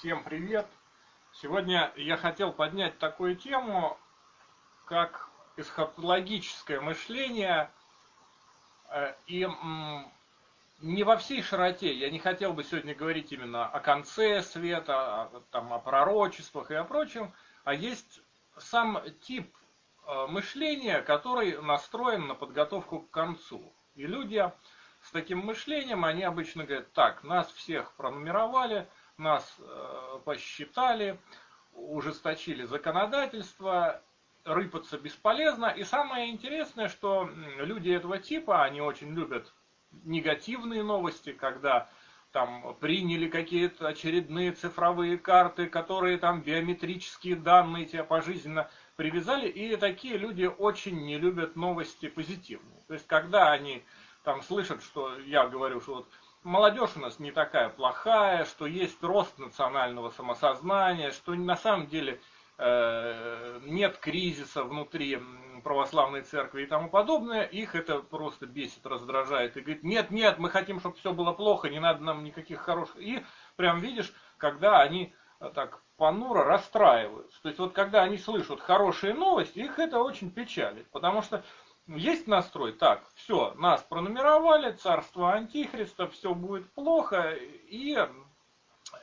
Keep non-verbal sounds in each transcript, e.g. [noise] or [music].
Всем привет! Сегодня я хотел поднять такую тему, как эсхатологическое мышление. Э, и не во всей широте. Я не хотел бы сегодня говорить именно о конце света, там, о пророчествах и о прочем, а есть сам тип э, мышления, который настроен на подготовку к концу. И люди с таким мышлением, они обычно говорят, так, нас всех пронумеровали, нас э, посчитали, ужесточили законодательство, рыпаться бесполезно. И самое интересное, что люди этого типа, они очень любят негативные новости, когда там приняли какие-то очередные цифровые карты, которые там биометрические данные тебя пожизненно привязали, и такие люди очень не любят новости позитивные. То есть, когда они там слышат, что я говорю, что вот молодежь у нас не такая плохая, что есть рост национального самосознания, что на самом деле э, нет кризиса внутри православной церкви и тому подобное, их это просто бесит, раздражает. И говорит, нет, нет, мы хотим, чтобы все было плохо, не надо нам никаких хороших. И прям видишь, когда они э, так понуро расстраиваются. То есть вот когда они слышат хорошие новости, их это очень печалит. Потому что есть настрой, так, все, нас пронумеровали, царство антихриста, все будет плохо, и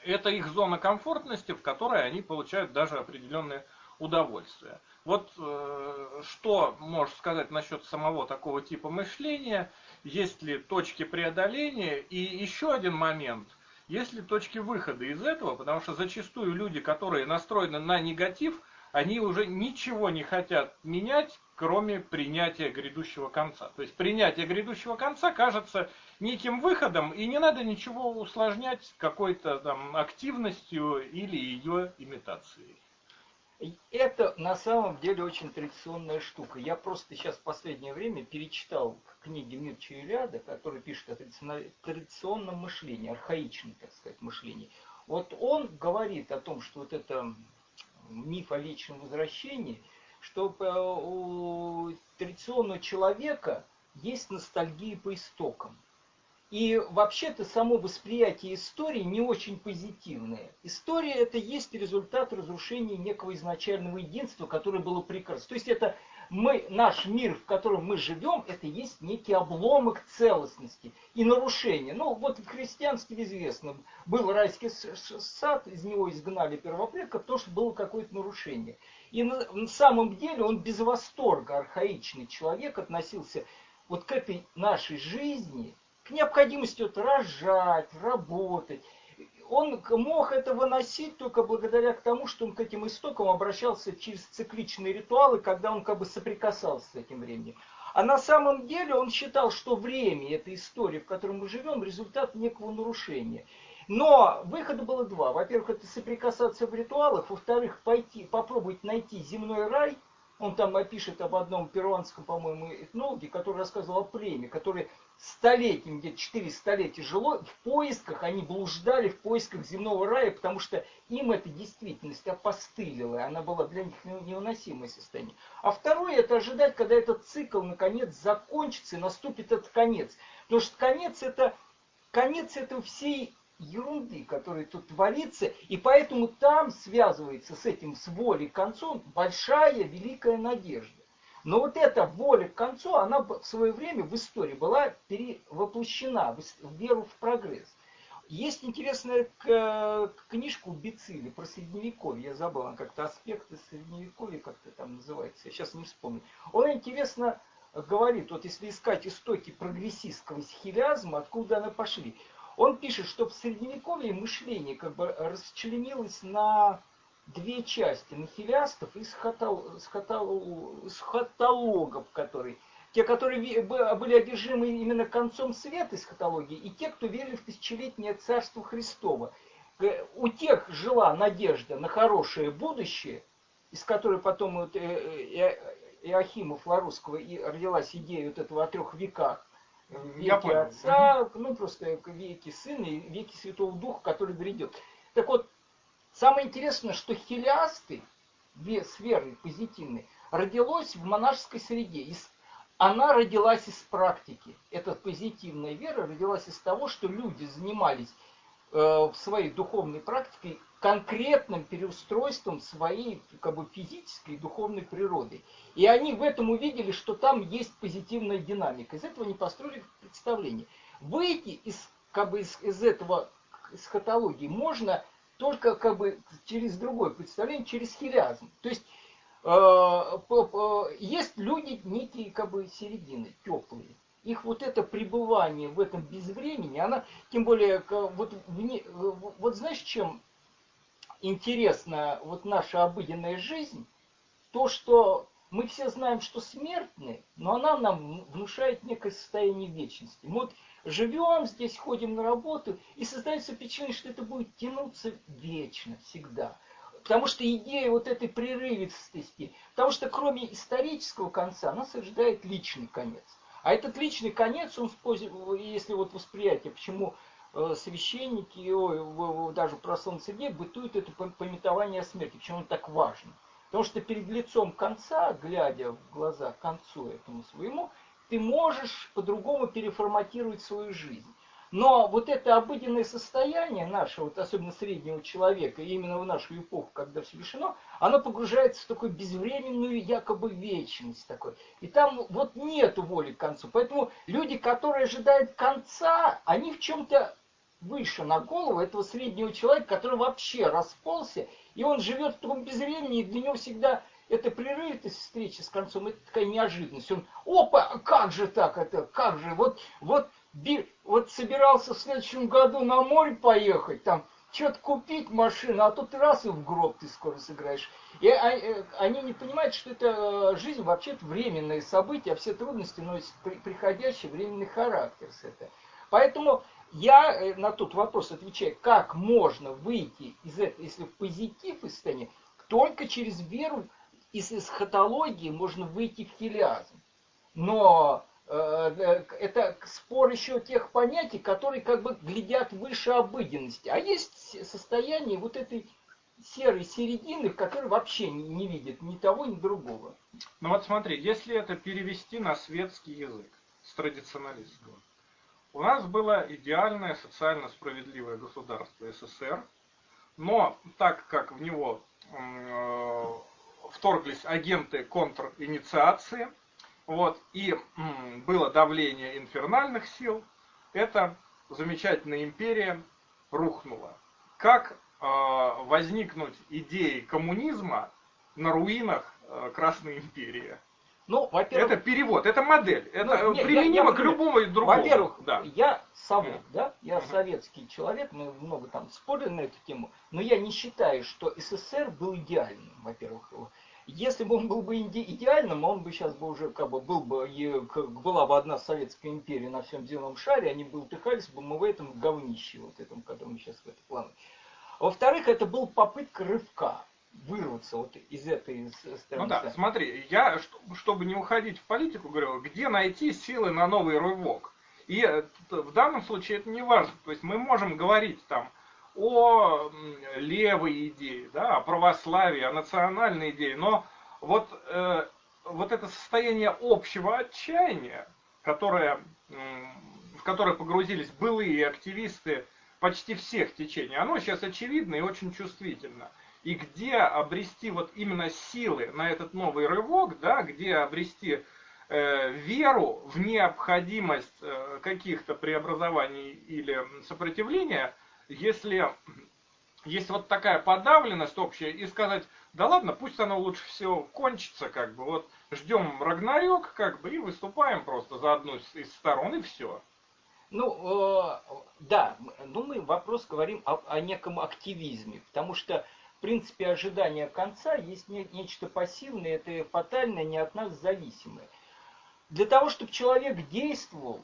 это их зона комфортности, в которой они получают даже определенные удовольствия. Вот э, что можешь сказать насчет самого такого типа мышления, есть ли точки преодоления, и еще один момент, есть ли точки выхода из этого, потому что зачастую люди, которые настроены на негатив, они уже ничего не хотят менять, кроме принятия грядущего конца. То есть принятие грядущего конца кажется неким выходом, и не надо ничего усложнять какой-то там активностью или ее имитацией. Это на самом деле очень традиционная штука. Я просто сейчас в последнее время перечитал книги Мирча Илиада, который пишет о традиционном мышлении, архаичном, так сказать, мышлении. Вот он говорит о том, что вот это миф о вечном возвращении, что у традиционного человека есть ностальгия по истокам. И вообще-то само восприятие истории не очень позитивное. История это есть результат разрушения некого изначального единства, которое было прекрасно. То есть это мы, наш мир, в котором мы живем, это есть некий обломок целостности и нарушение. Ну, вот в христианстве известно, был райский сад, из него изгнали первопредков, потому что было какое-то нарушение. И на, на самом деле он без восторга, архаичный человек, относился вот к этой нашей жизни – к необходимости вот рожать, работать. Он мог это выносить только благодаря тому, что он к этим истокам обращался через цикличные ритуалы, когда он как бы соприкасался с этим временем. А на самом деле он считал, что время, эта история, в которой мы живем, результат некого нарушения. Но выхода было два. Во-первых, это соприкасаться в ритуалах. Во-вторых, пойти, попробовать найти земной рай. Он там опишет об одном перуанском, по-моему, этнологе, который рассказывал о племе, который столетиями, где-то четыре столетия жило, в поисках, они блуждали в поисках земного рая, потому что им эта действительность опостылила, она была для них невыносимое состояние. А второе, это ожидать, когда этот цикл наконец закончится и наступит этот конец. Потому что конец это, конец это всей ерунды, которая тут творится, и поэтому там связывается с этим, с волей концом, большая, великая надежда. Но вот эта воля к концу, она в свое время в истории была перевоплощена в веру в прогресс. Есть интересная книжка у Бицили про средневековье. Я забыл, как-то аспекты средневековья как-то там называется. Я сейчас не вспомню. Он интересно говорит, вот если искать истоки прогрессистского схилиазма, откуда она пошли. Он пишет, что в средневековье мышление как бы расчленилось на две части нахилястов и схотол, схотол, схотологов, которые те, которые были одержимы именно концом света эсхатологии, и те, кто верили в тысячелетнее царство Христово. Э, у тех жила надежда на хорошее будущее, из которой потом вот э, э, Иохима Флорусского и родилась идея вот этого о трех веках. Веки отца, ну просто веки сына и веки Святого Духа, который грядет. Так вот, Самое интересное, что хилиасты, с верой позитивной, родилось в монашеской среде. Она родилась из практики. Эта позитивная вера родилась из того, что люди занимались э, в своей духовной практике конкретным переустройством своей как бы, физической и духовной природы. И они в этом увидели, что там есть позитивная динамика. Из этого они построили представление. Выйти из, как бы, из, из этого эсхатологии можно только как бы через другое представление, через хилиазм. То есть э, есть люди некие как бы середины, теплые. Их вот это пребывание в этом безвремени, она, тем более, вот, вне, вот знаешь, чем интересна вот наша обыденная жизнь? То, что мы все знаем, что смертны, но она нам внушает некое состояние вечности. Мы вот живем здесь, ходим на работу, и создается впечатление, что это будет тянуться вечно, всегда. Потому что идея вот этой прерывистости, потому что кроме исторического конца нас ожидает личный конец. А этот личный конец, он, если вот восприятие, почему священники, ой, даже про Солнце Сергея бытует это пометование о смерти, почему он так важно. Потому что перед лицом конца, глядя в глаза концу этому своему, ты можешь по-другому переформатировать свою жизнь. Но вот это обыденное состояние наше, вот особенно среднего человека, именно в нашу эпоху, когда все решено, оно погружается в такую безвременную якобы вечность такой. И там вот нету воли к концу. Поэтому люди, которые ожидают конца, они в чем-то выше на голову этого среднего человека, который вообще расползся, и он живет в таком безвремени, и для него всегда это прерывистость встречи с концом, это такая неожиданность. Он, опа, как же так это, как же, вот, вот, вот собирался в следующем году на море поехать, там, что-то купить машину, а тут раз и в гроб ты скоро сыграешь. И а, э, они не понимают, что это э, жизнь вообще-то временное событие, а все трудности носят приходящий временный характер с этого. Поэтому я э, на тот вопрос отвечаю, как можно выйти из этого, если в позитив из только через веру из эсхатологии можно выйти в хилиазм. Но это спор еще тех понятий, которые как бы глядят выше обыденности. А есть состояние вот этой серой середины, в которой вообще не видит ни того, ни другого. Ну вот смотри, если это перевести на светский язык с традиционалистского, у нас было идеальное социально справедливое государство СССР, но так как в него э, вторглись агенты контринициации, вот, и было давление инфернальных сил, эта замечательная империя рухнула. Как э, возникнуть идеи коммунизма на руинах э, Красной империи? Ну, во-первых... Это перевод, это модель. Это ну, нет, применимо я, я, к любому другому. Во-первых, да. я совок, да, я uh-huh. советский человек, мы много там спорили на эту тему, но я не считаю, что СССР был идеальным, во-первых. Если бы он был бы идеальным, он бы сейчас бы уже как бы был бы, была бы одна Советская империя на всем земном шаре, они бы утыхались бы мы в этом говнище, вот этом, который мы сейчас в этом плане. Во-вторых, это был попытка рывка вырваться вот из этой стороны. Ну да, смотри, я, чтобы не уходить в политику, говорю, где найти силы на новый рывок? И э, в данном случае это не важно. То есть мы можем говорить там о левой идее, да, о православии, о национальной идее, но вот, э, вот это состояние общего отчаяния, которое, в которое погрузились былые активисты почти всех течений, оно сейчас очевидно и очень чувствительно. И где обрести вот именно силы на этот новый рывок, да, где обрести э, веру в необходимость э, каких-то преобразований или сопротивления – если есть вот такая подавленность общая, и сказать, да ладно, пусть оно лучше всего кончится, как бы, вот ждем Рагнарёк, как бы, и выступаем просто за одну из сторон, и все. Ну, э, да, ну мы вопрос говорим о, о неком активизме, потому что, в принципе, ожидание конца есть не, нечто пассивное, это фатальное, не от нас зависимое. Для того, чтобы человек действовал,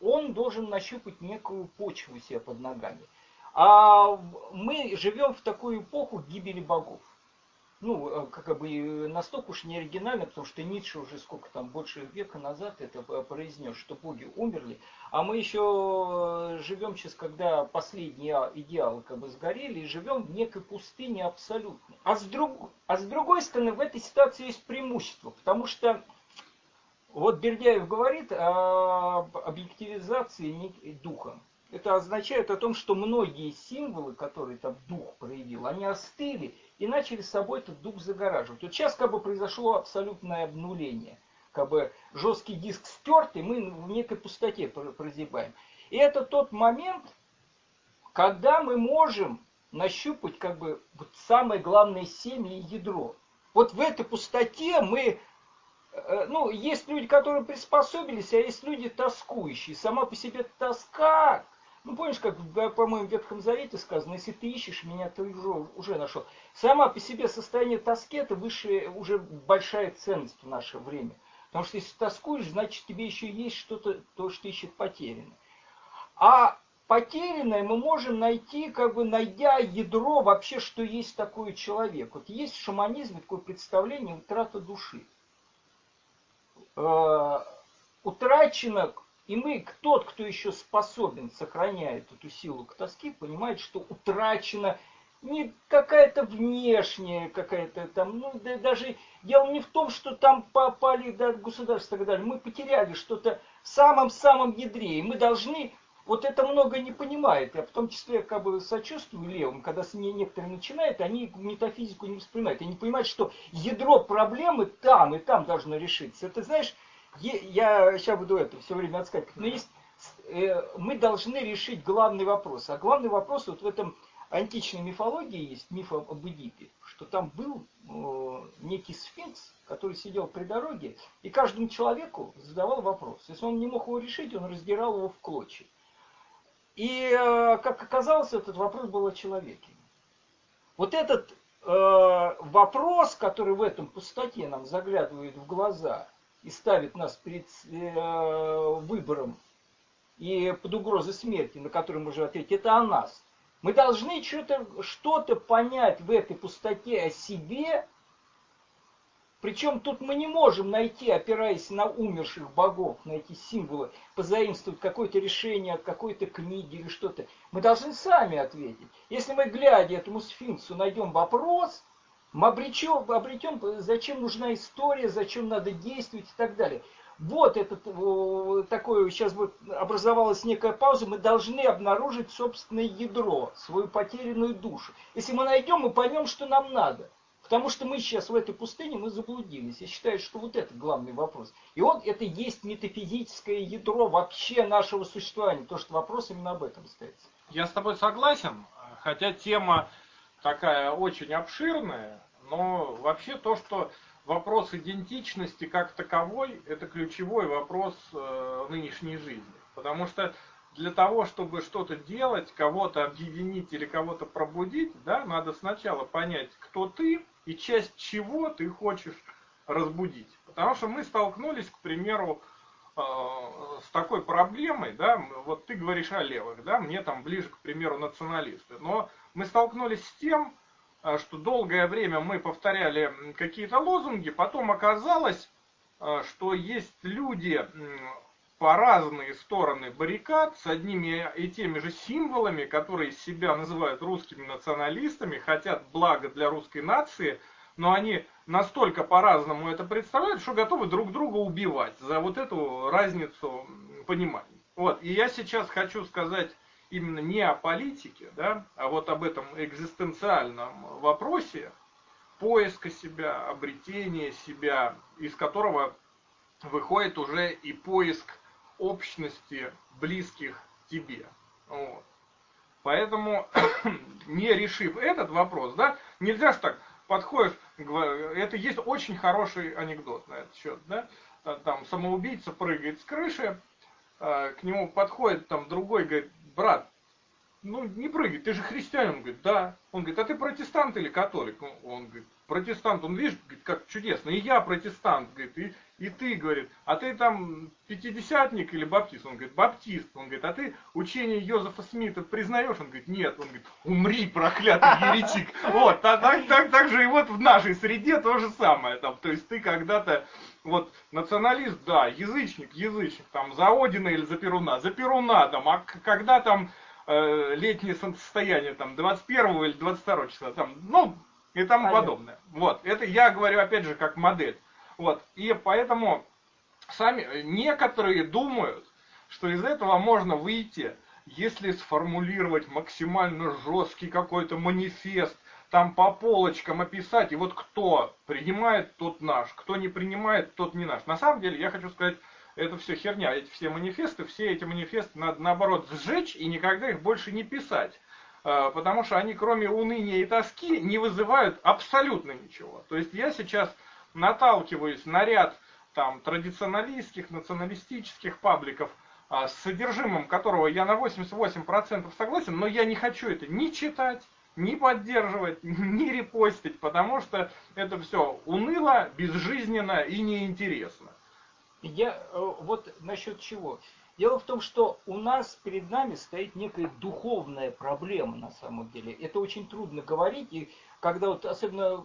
он должен нащупать некую почву себе под ногами. А мы живем в такую эпоху гибели богов. Ну, э, как бы настолько уж не оригинально, потому что Ницше уже сколько там, больше века назад это произнес, что боги умерли. А мы еще живем сейчас, когда последние идеалы как бы сгорели, и живем в некой пустыне абсолютно. А с, друг, а с другой стороны, в этой ситуации есть преимущество, потому что вот Бердяев говорит об объективизации духа. Это означает о том, что многие символы, которые там дух проявил, они остыли и начали с собой этот дух загораживать. Вот сейчас как бы произошло абсолютное обнуление. Как бы жесткий диск стерт, и мы в некой пустоте прозябаем. И это тот момент, когда мы можем нащупать как бы вот самое главное семя и ядро. Вот в этой пустоте мы ну, есть люди, которые приспособились, а есть люди тоскующие. Сама по себе тоска, ну, помнишь, как, по-моему, в Ветхом Завете сказано, если ты ищешь меня, ты уже, уже нашел. Сама по себе состояние тоски – это высшая, уже большая ценность в наше время. Потому что если тоскуешь, значит, тебе еще есть что-то, то, что ищет потерянное. А потерянное мы можем найти, как бы найдя ядро вообще, что есть такой человек. Вот есть в шаманизме такое представление утрата души. Э, утрачено, и мы, тот, кто еще способен, сохраняет эту силу к тоске, понимает, что утрачено не какая-то внешняя, какая-то там, ну, да, даже дело не в том, что там попали да, государство и так далее. Мы потеряли что-то в самом-самом ядре, и мы должны вот это много не понимает. Я в том числе как бы сочувствую левым, когда с ней некоторые начинают, они метафизику не воспринимают. Они понимают, что ядро проблемы там и там должно решиться. Это знаешь, я сейчас буду это все время отскакивать, но есть, э, мы должны решить главный вопрос. А главный вопрос вот в этом античной мифологии есть миф об Эдипе, что там был э, некий сфинкс, который сидел при дороге, и каждому человеку задавал вопрос. Если он не мог его решить, он раздирал его в клочья. И, э, как оказалось, этот вопрос был о человеке. Вот этот э, вопрос, который в этом пустоте нам заглядывает в глаза и ставит нас перед э, выбором и под угрозой смерти, на который мы можем ответить, это о нас. Мы должны что-то что понять в этой пустоте о себе причем тут мы не можем найти, опираясь на умерших богов, найти символы, позаимствовать какое-то решение от какой-то книги или что-то. Мы должны сами ответить. Если мы, глядя этому сфинксу, найдем вопрос, мы обречем, обретем, зачем нужна история, зачем надо действовать и так далее. Вот этот такое, сейчас вот образовалась некая пауза, мы должны обнаружить собственное ядро, свою потерянную душу. Если мы найдем, мы поймем, что нам надо. Потому что мы сейчас в этой пустыне, мы заблудились. Я считаю, что вот это главный вопрос. И он, это есть метафизическое ядро вообще нашего существования. То, что вопрос именно об этом стоит. Я с тобой согласен, хотя тема такая очень обширная, но вообще то, что вопрос идентичности как таковой, это ключевой вопрос э, нынешней жизни. Потому что для того, чтобы что-то делать, кого-то объединить или кого-то пробудить, да, надо сначала понять, кто ты, и часть чего ты хочешь разбудить. Потому что мы столкнулись, к примеру, э, с такой проблемой, да, вот ты говоришь о левых, да, мне там ближе, к примеру, националисты, но мы столкнулись с тем, э, что долгое время мы повторяли какие-то лозунги, потом оказалось, э, что есть люди по разные стороны баррикад с одними и теми же символами, которые себя называют русскими националистами, хотят блага для русской нации, но они настолько по-разному это представляют, что готовы друг друга убивать за вот эту разницу понимания. Вот. И я сейчас хочу сказать именно не о политике, да, а вот об этом экзистенциальном вопросе поиска себя, обретения себя, из которого выходит уже и поиск общности близких тебе. Вот. Поэтому, [clears throat] не решив этот вопрос, да, нельзя же так, подходишь, это есть очень хороший анекдот на этот счет, да, там самоубийца прыгает с крыши, а, к нему подходит там другой, говорит, брат, ну не прыгай, ты же христианин, он говорит, да, он говорит, а ты протестант или католик? Ну, он говорит, протестант, он видишь, говорит, как чудесно, и я протестант, говорит, и, и ты, говорит, а ты там пятидесятник или баптист? Он говорит, баптист. Он говорит, а ты учение Йозефа Смита признаешь? Он говорит, нет. Он говорит, умри, проклятый [laughs] еретик. Вот, так, так, так, так же и вот в нашей среде то же самое. Там, то есть ты когда-то, вот, националист, да, язычник, язычник, там, за Одина или за Перуна, за Перуна, там, а когда там э, летнее солнцестояние, там, 21 или 22 числа, там, ну, и тому Понятно. подобное. Вот, это я говорю, опять же, как модель. Вот. И поэтому сами некоторые думают, что из этого можно выйти если сформулировать максимально жесткий какой-то манифест, там по полочкам описать, и вот кто принимает, тот наш, кто не принимает, тот не наш. На самом деле, я хочу сказать, это все херня, эти все манифесты, все эти манифесты надо наоборот сжечь и никогда их больше не писать. А, потому что они кроме уныния и тоски не вызывают абсолютно ничего. То есть я сейчас наталкиваюсь на ряд там, традиционалистских, националистических пабликов, а, с содержимым которого я на 88% согласен, но я не хочу это ни читать, ни поддерживать, [laughs] ни репостить, потому что это все уныло, безжизненно и неинтересно. Я э, вот насчет чего. Дело в том, что у нас перед нами стоит некая духовная проблема на самом деле. Это очень трудно говорить, и когда вот особенно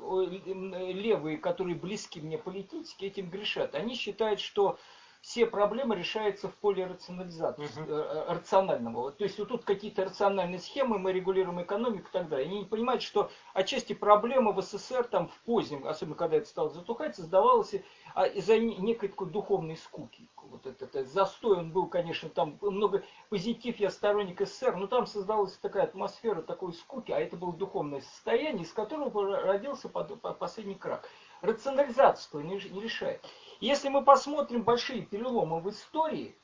левые, которые близки мне политически, этим грешат. Они считают, что все проблемы решаются в поле рационализации, uh-huh. рационального. То есть вот тут какие-то рациональные схемы, мы регулируем экономику и так далее. Они не понимают, что отчасти проблема в СССР там в позднем, особенно когда это стало затухать, создавалась а из-за некой такой духовной скуки. Вот этот, этот застой, он был, конечно, там много позитив, я сторонник СССР, но там создалась такая атмосфера такой скуки, а это было духовное состояние, из которого родился последний крах. Рационализацию не решает. Если мы посмотрим большие переломы в истории,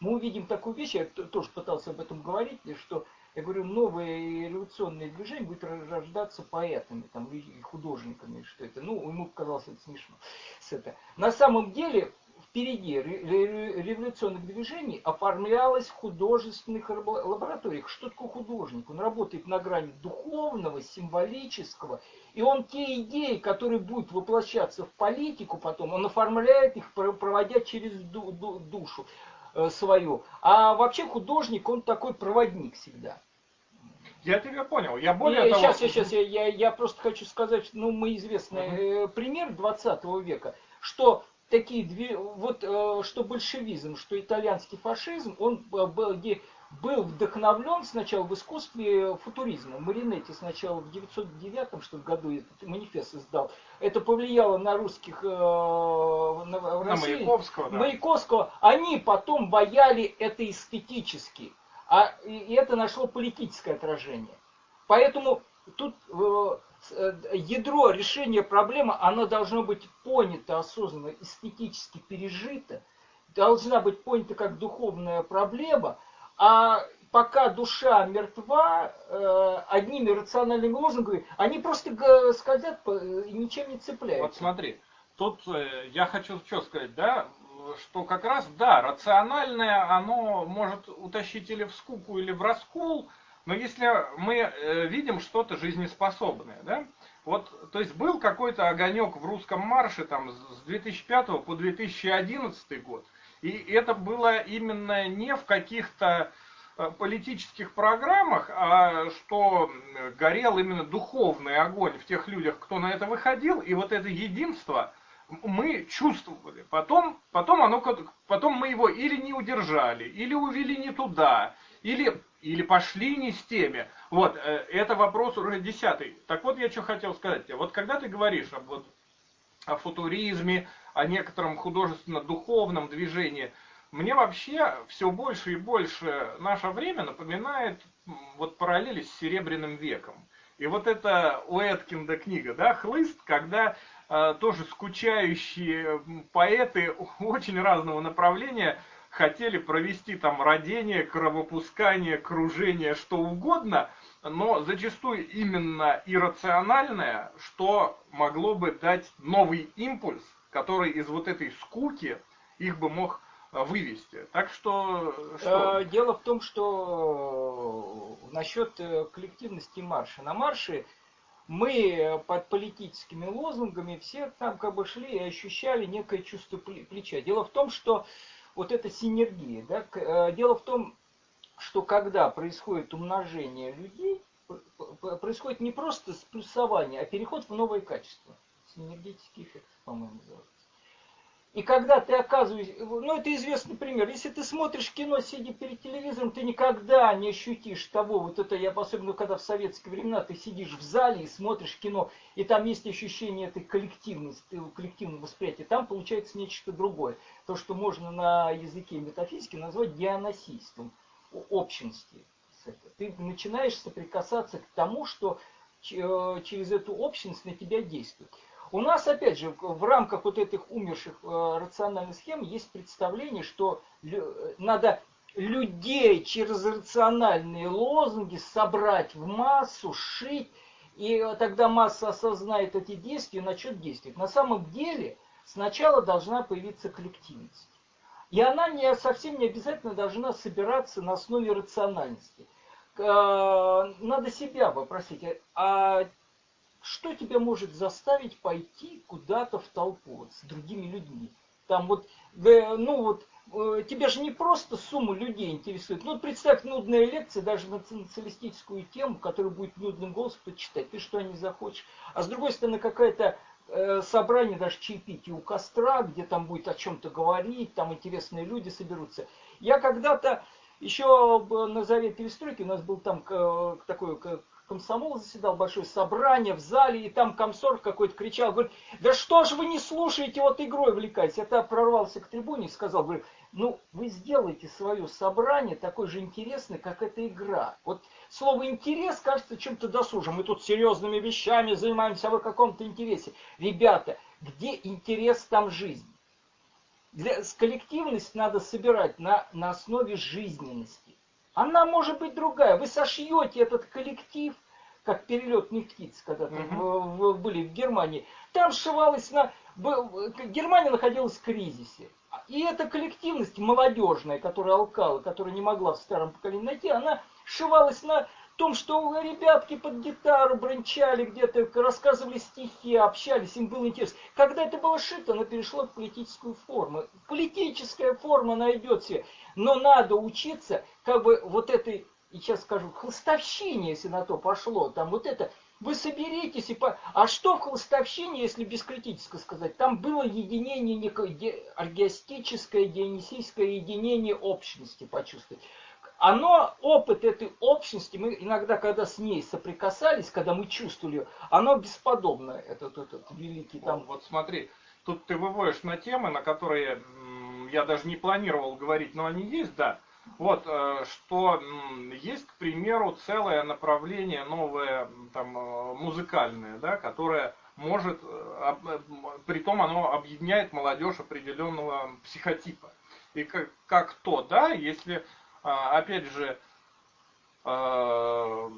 мы увидим такую вещь, я тоже пытался об этом говорить, что я говорю, новые революционные движения будут рождаться поэтами там, художниками, что это. Ну, ему показалось это смешно. С это. На самом деле, впереди революционных движений оформлялось в художественных лабораториях. Что такое художник? Он работает на грани духовного, символического, и он те идеи, которые будут воплощаться в политику потом, он оформляет их, проводя через душу э, свою. А вообще художник, он такой проводник всегда. Я тебя понял. Я более и, того... Сейчас, сейчас, я, я, я просто хочу сказать, ну, мы известный угу. пример 20 века, что такие две, вот э, что большевизм, что итальянский фашизм, он э, был, вдохновлен сначала в искусстве футуризма. Маринетти сначала в 909 что году этот манифест издал. Это повлияло на русских э, на, в России. На Маяковского, да. Маяковского. Они потом бояли это эстетически. А и это нашло политическое отражение. Поэтому тут Э, ядро решения проблемы, оно должно быть понято осознанно, эстетически пережито, должна быть понята как духовная проблема, а пока душа мертва, э, одними рациональными лозунгами, они просто скользят и ничем не цепляются. Вот смотри, тут э, я хочу что сказать, да, что как раз, да, рациональное, оно может утащить или в скуку, или в раскол, но если мы э, видим что-то жизнеспособное, да, вот, то есть был какой-то огонек в русском марше там с 2005 по 2011 год, и это было именно не в каких-то э, политических программах, а что горел именно духовный огонь в тех людях, кто на это выходил, и вот это единство мы чувствовали. Потом, потом, оно, потом мы его или не удержали, или увели не туда, или или пошли не с теми. Вот, э, это вопрос уже десятый. Так вот, я что хотел сказать. Вот когда ты говоришь об, вот, о футуризме, о некотором художественно-духовном движении, мне вообще все больше и больше наше время напоминает вот параллели с Серебряным веком. И вот это у Эткинда книга, да, «Хлыст», когда э, тоже скучающие поэты [laughs] очень разного направления – хотели провести там родение, кровопускание, кружение, что угодно, но зачастую именно иррациональное, что могло бы дать новый импульс, который из вот этой скуки их бы мог э, вывести. Так что... что? Э, дело в том, что э, насчет коллективности марша. На марше мы под политическими лозунгами все там как бы шли и ощущали некое чувство плеча. Дело в том, что вот эта синергия. Да? Э, дело в том, что когда происходит умножение людей, происходит не просто сплюсование, а переход в новое качество. Синергетический эффект, по-моему, называется. И когда ты оказываешься, ну это известный пример, если ты смотришь кино, сидя перед телевизором, ты никогда не ощутишь того, вот это я особенно когда в советские времена ты сидишь в зале и смотришь кино, и там есть ощущение этой коллективности, коллективного восприятия, там получается нечто другое. То, что можно на языке метафизики назвать дионосийством. общности. Ты начинаешь соприкасаться к тому, что э, через эту общность на тебя действует. У нас, опять же, в рамках вот этих умерших э, рациональных схем есть представление, что надо людей через рациональные лозунги собрать в массу, шить, и тогда масса осознает эти действия и начнет действовать. На самом деле сначала должна появиться коллективность. И она не, совсем не обязательно должна собираться на основе рациональности. Э, надо себя вопросить, а что тебя может заставить пойти куда-то в толпу вот, с другими людьми? Там вот, ну вот, э, тебя же не просто сумма людей интересует. Ну, представь, нудная лекция даже на социалистическую тему, которая будет нудным голосом почитать. Ты что не захочешь? А с другой стороны, какая-то э, собрание, даже чаепитие у костра, где там будет о чем-то говорить, там интересные люди соберутся. Я когда-то еще на заре перестройки у нас был там такой комсомол заседал, большое собрание в зале, и там комсорг какой-то кричал, говорит, да что ж вы не слушаете, вот игрой увлекаетесь. Я тогда прорвался к трибуне и сказал, говорю, ну вы сделайте свое собрание такое же интересное, как эта игра. Вот слово интерес кажется чем-то досужим. Мы тут серьезными вещами занимаемся, а вы каком-то интересе. Ребята, где интерес, там жизнь. Для, коллективность надо собирать на, на основе жизненности. Она может быть другая. Вы сошьете этот коллектив, как перелетных птиц, когда угу. были в Германии. Там сшивалось на... Германия находилась в кризисе. И эта коллективность молодежная, которая алкала, которая не могла в старом поколении найти, она сшивалась на том, что ребятки под гитару брончали где-то, рассказывали стихи, общались, им было интересно. Когда это было шито, оно перешло в политическую форму. Политическая форма найдет себе. Но надо учиться, как бы вот этой, и сейчас скажу, хлыстовщине, если на то пошло, там вот это, вы соберетесь и по... А что в хлыстовщине, если бескритически сказать? Там было единение некое, аргиастическое, дионисийское единение общности почувствовать оно, опыт этой общности, мы иногда, когда с ней соприкасались, когда мы чувствовали, оно бесподобно, этот, этот великий там. Вот смотри, тут ты выводишь на темы, на которые я даже не планировал говорить, но они есть, да. Вот, э, что есть, к примеру, целое направление новое, там, э, музыкальное, да, которое может, э, при том оно объединяет молодежь определенного психотипа. И как, как то, да, если опять же, а,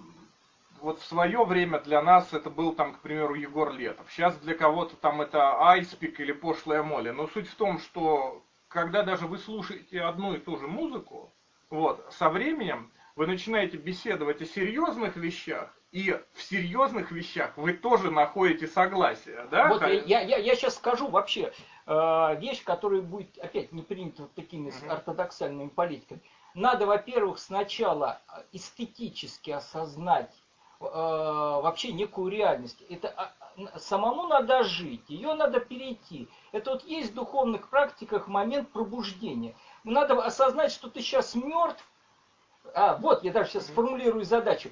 вот в свое время для нас это был там, к примеру, Егор Летов. Сейчас для кого-то там это Айспик или пошлая Молли. Но суть в том, что когда даже вы слушаете одну и ту же музыку, вот, со временем вы начинаете беседовать о серьезных вещах, и в серьезных вещах вы тоже находите согласие, да? Вот я, я, я сейчас скажу вообще э, вещь, которая будет опять не принята вот такими угу. ортодоксальными политиками надо, во-первых, сначала эстетически осознать э, вообще некую реальность. Это а, самому надо жить, ее надо перейти. Это вот есть в духовных практиках момент пробуждения. Надо осознать, что ты сейчас мертв. А, вот, я даже сейчас сформулирую задачу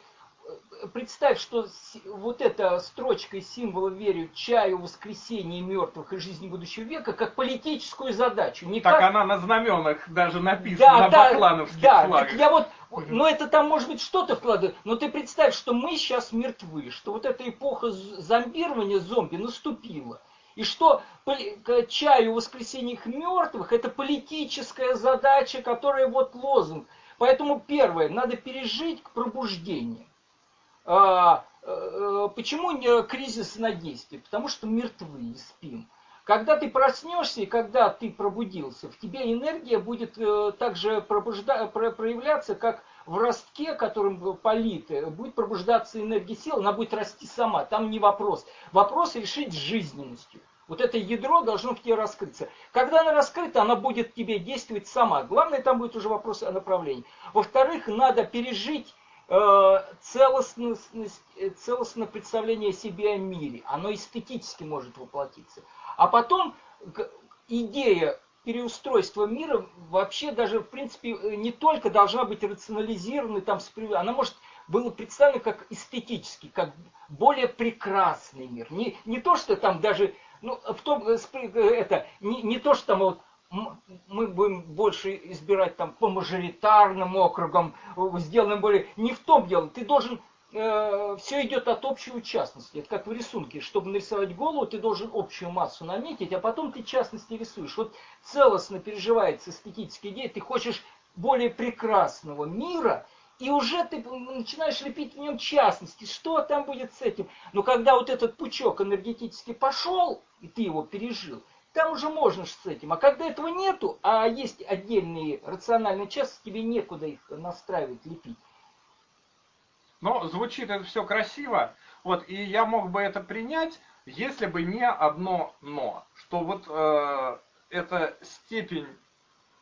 представь, что вот эта строчка из символа верю чаю, воскресения мертвых и жизни будущего века как политическую задачу. Не так как... она на знаменах даже написана, да, на да, баклановских да, флагах. Так я вот, ну это там может быть что-то вкладывает, но ты представь, что мы сейчас мертвы, что вот эта эпоха зомбирования зомби наступила. И что к чаю воскресения их мертвых это политическая задача, которая вот лозунг. Поэтому первое, надо пережить к пробуждению. А, э, почему кризис на действии? Потому что мертвы и спим. Когда ты проснешься и когда ты пробудился, в тебе энергия будет э, также пробужда... проявляться, как в ростке, которым политы, будет пробуждаться энергия сил, она будет расти сама. Там не вопрос. Вопрос решить жизненностью. Вот это ядро должно в тебе раскрыться. Когда она раскрыта, она будет тебе действовать сама. Главное, там будет уже вопрос о направлении. Во-вторых, надо пережить Э, целостность, э, целостное представление о себе о мире. Оно эстетически может воплотиться. А потом идея переустройства мира вообще даже, в принципе, э, не только должна быть рационализирована, там, она может было представлено как эстетический, как более прекрасный мир. Не, не то, что там даже, ну, в том, это, не, не то, что там вот мы будем больше избирать там по мажоритарным округам, сделаем более... Не в том дело, ты должен э, все идет от общей частности. Это как в рисунке. Чтобы нарисовать голову, ты должен общую массу наметить, а потом ты частности рисуешь. Вот целостно переживается эстетическая идея. Ты хочешь более прекрасного мира, и уже ты начинаешь лепить в нем частности, что там будет с этим. Но когда вот этот пучок энергетически пошел, и ты его пережил, там уже можно с этим. А когда этого нету, а есть отдельные рациональные части, тебе некуда их настраивать, лепить. Но звучит это все красиво. Вот, и я мог бы это принять, если бы не одно но. Что вот э, эта степень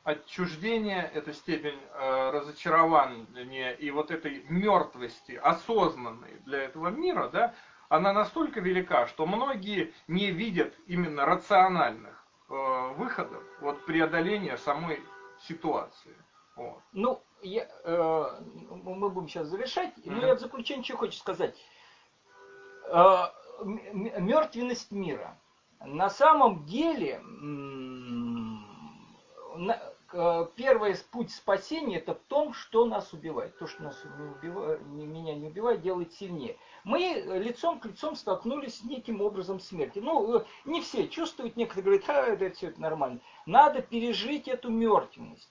отчуждения, эта степень э, разочарования и вот этой мертвости, осознанной для этого мира, да, она настолько велика, что многие не видят именно рациональных э, выходов от преодоления самой ситуации. Вот. Ну, я, э, мы будем сейчас завершать, mm-hmm. но я в заключение что хочу сказать. Э, мертвенность мира. На самом деле, Э, первый путь спасения это в том, что нас убивает. То, что нас не убивает, меня не убивает, делает сильнее. Мы лицом к лицом столкнулись с неким образом смерти. Ну, э, не все чувствуют, некоторые говорят, а, это все это нормально. Надо пережить эту мертвенность.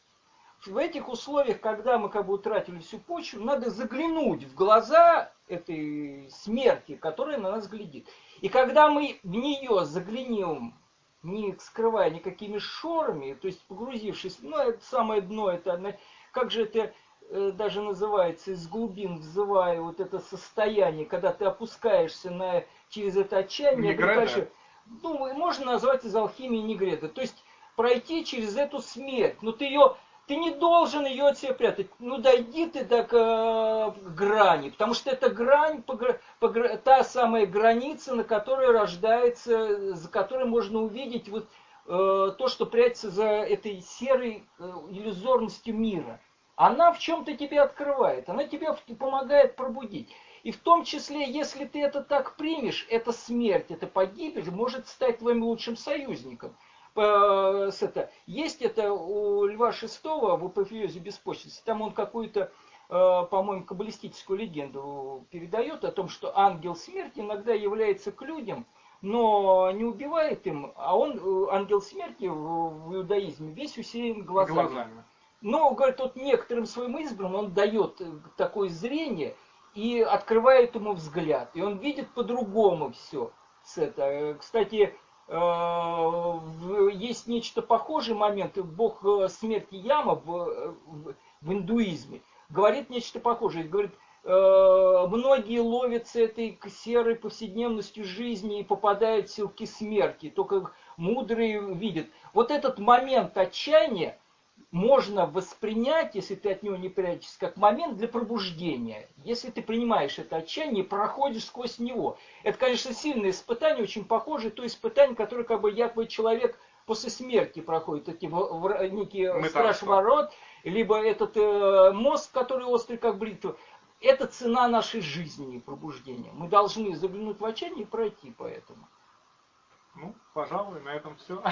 В этих условиях, когда мы как бы утратили всю почву, надо заглянуть в глаза этой смерти, которая на нас глядит. И когда мы в нее заглянем не скрывая никакими шорами, то есть погрузившись, ну, это самое дно, это, как же это э, даже называется, из глубин взывая вот это состояние, когда ты опускаешься на, через это отчаяние, обретаешь, ну, можно назвать из алхимии негреда, то есть пройти через эту смерть, но ты ее ты не должен ее от себя прятать. Ну дойди ты до э, грани, потому что это грань, та самая граница, на которой рождается, за которой можно увидеть вот э, то, что прячется за этой серой э, иллюзорностью мира. Она в чем-то тебе открывает, она тебе помогает пробудить. И в том числе, если ты это так примешь, эта смерть, эта погибель может стать твоим лучшим союзником это, есть это у Льва Шестого в апофеозе беспочвенности, там он какую-то, э, по-моему, каббалистическую легенду передает о том, что ангел смерти иногда является к людям, но не убивает им, а он, э, ангел смерти в, иудаизме, весь усеян глазами. глазами. Но, говорит, вот некоторым своим избранным он дает такое зрение и открывает ему взгляд. И он видит по-другому все. Это. Кстати, Э, есть нечто похожий момент, бог э, смерти Яма в, в, в индуизме говорит нечто похожее. Говорит, э, многие ловятся этой серой повседневностью жизни и попадают в силки смерти. Только мудрые видят. Вот этот момент отчаяния, можно воспринять, если ты от него не прячешься, как момент для пробуждения. Если ты принимаешь это отчаяние, проходишь сквозь него. Это, конечно, сильное испытание, очень похоже то испытание, которое как бы якобы человек после смерти проходит. Это типа, некий страж ворот, либо этот э, мозг, который острый, как бритва. Это цена нашей жизни и пробуждения. Мы должны заглянуть в отчаяние и пройти по этому. Ну, пожалуй, на этом все.